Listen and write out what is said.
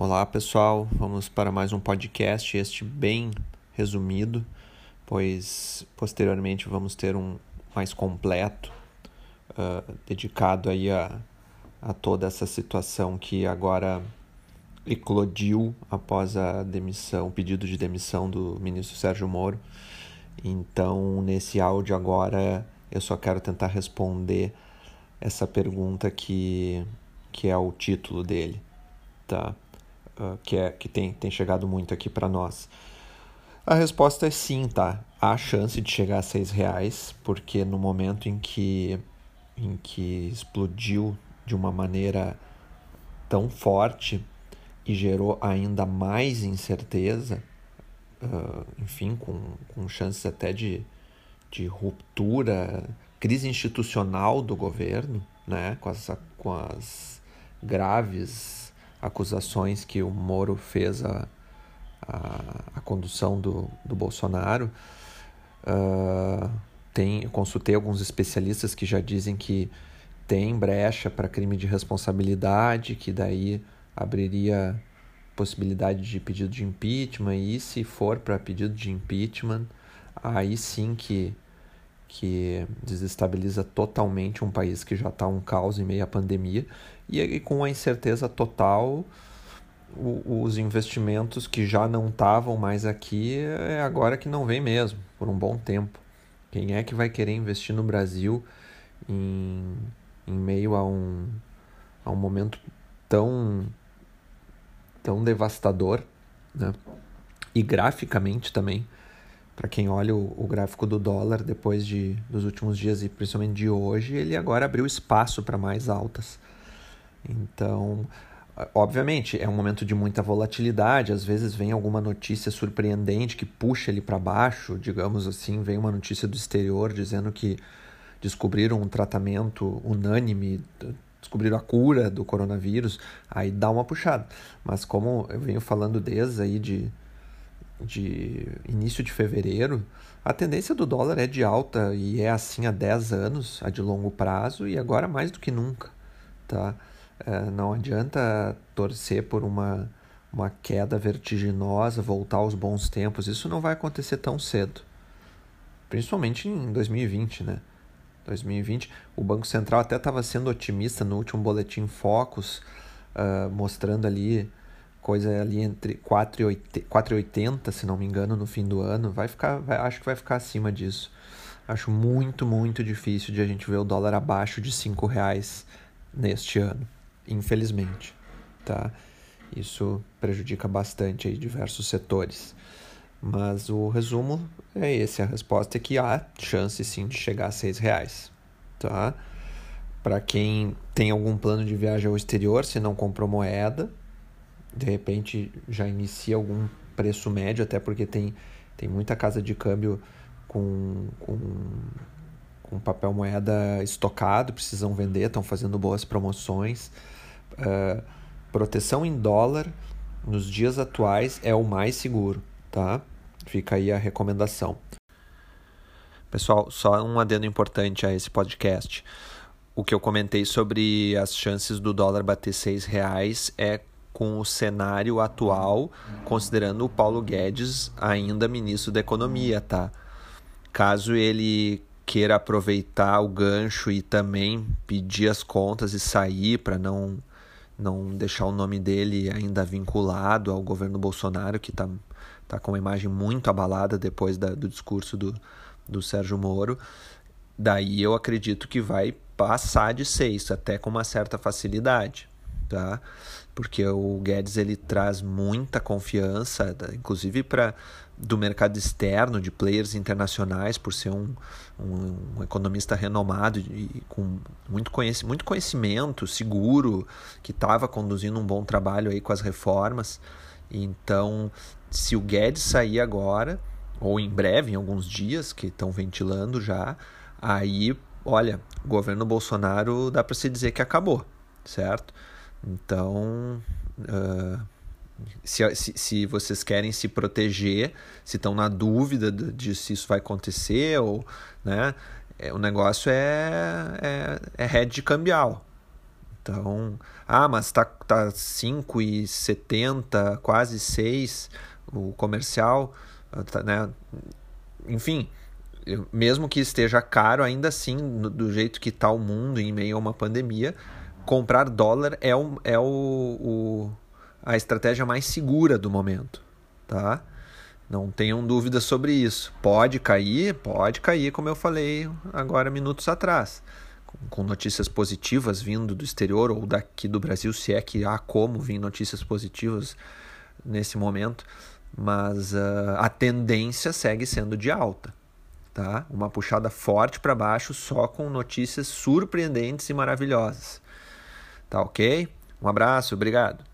Olá pessoal, vamos para mais um podcast, este bem resumido, pois posteriormente vamos ter um mais completo, uh, dedicado aí a, a toda essa situação que agora eclodiu após a demissão, o pedido de demissão do ministro Sérgio Moro. Então, nesse áudio agora, eu só quero tentar responder essa pergunta que, que é o título dele, tá? Uh, que, é, que tem, tem chegado muito aqui para nós? A resposta é sim, tá? Há chance de chegar a seis reais, porque no momento em que, em que explodiu de uma maneira tão forte e gerou ainda mais incerteza, uh, enfim, com, com chances até de, de ruptura, crise institucional do governo, né, com as, com as graves acusações que o Moro fez à, à, à condução do, do Bolsonaro. Uh, tem, consultei alguns especialistas que já dizem que tem brecha para crime de responsabilidade, que daí abriria possibilidade de pedido de impeachment, e se for para pedido de impeachment, aí sim que, que desestabiliza totalmente um país que já está um caos em meio à pandemia e, com a incerteza total, o, os investimentos que já não estavam mais aqui é agora que não vem mesmo, por um bom tempo. Quem é que vai querer investir no Brasil em, em meio a um, a um momento tão, tão devastador, né? E graficamente também, para quem olha o, o, gráfico do dólar depois de, dos últimos dias e principalmente de hoje, ele agora abriu espaço para mais altas. Então, obviamente, é um momento de muita volatilidade, às vezes vem alguma notícia surpreendente que puxa ele para baixo, digamos assim, vem uma notícia do exterior dizendo que descobriram um tratamento unânime, descobriram a cura do coronavírus, aí dá uma puxada. Mas como eu venho falando desde aí de, de início de fevereiro, a tendência do dólar é de alta e é assim há 10 anos, a de longo prazo, e agora mais do que nunca, tá? É, não adianta torcer por uma, uma queda vertiginosa, voltar aos bons tempos. Isso não vai acontecer tão cedo. Principalmente em 2020, né? 2020, o Banco Central até estava sendo otimista no último boletim Focus, uh, mostrando ali coisa ali entre 4,80, se não me engano, no fim do ano. Vai ficar, vai, acho que vai ficar acima disso. Acho muito, muito difícil de a gente ver o dólar abaixo de 5 reais neste ano infelizmente, tá? Isso prejudica bastante aí diversos setores. Mas o resumo é esse, a resposta é que há chance sim de chegar a seis reais, tá? Para quem tem algum plano de viagem ao exterior, se não comprou moeda, de repente já inicia algum preço médio, até porque tem, tem muita casa de câmbio com, com, com papel moeda estocado, precisam vender, estão fazendo boas promoções. Uh, proteção em dólar nos dias atuais é o mais seguro, tá? Fica aí a recomendação. Pessoal, só um adendo importante a esse podcast. O que eu comentei sobre as chances do dólar bater seis reais é com o cenário atual, considerando o Paulo Guedes ainda ministro da Economia, tá? Caso ele queira aproveitar o gancho e também pedir as contas e sair para não não deixar o nome dele ainda vinculado ao governo Bolsonaro, que está tá com uma imagem muito abalada depois da, do discurso do, do Sérgio Moro. Daí eu acredito que vai passar de seis, até com uma certa facilidade, tá? Porque o Guedes ele traz muita confiança, inclusive para do mercado externo, de players internacionais, por ser um, um, um economista renomado e com muito, conhec muito conhecimento, seguro, que estava conduzindo um bom trabalho aí com as reformas. Então, se o Guedes sair agora, ou em breve, em alguns dias, que estão ventilando já, aí, olha, o governo Bolsonaro dá para se dizer que acabou, certo? Então. Uh, se, se, se, vocês querem se proteger, se estão na dúvida de, de, se isso vai acontecer, ou, né, é, o negócio é, é, é hedge cambial. Então, ah, mas tá, tá 5,70, quase 6 o comercial, tá, né? Enfim, mesmo que esteja caro, ainda assim, do jeito que está o mundo em meio a uma pandemia, comprar dólar é, o, é o, o, a estratégia mais segura do momento, tá? Não tenham dúvidas sobre isso. Pode cair, pode cair, como eu falei agora minutos atrás com notícias positivas vindo do exterior ou daqui do Brasil, se é que há como vir notícias positivas nesse momento, mas uh, a tendência segue sendo de alta. Tá? Uma puxada forte para baixo só com notícias surpreendentes e maravilhosas. Tá ok? Um abraço, obrigado.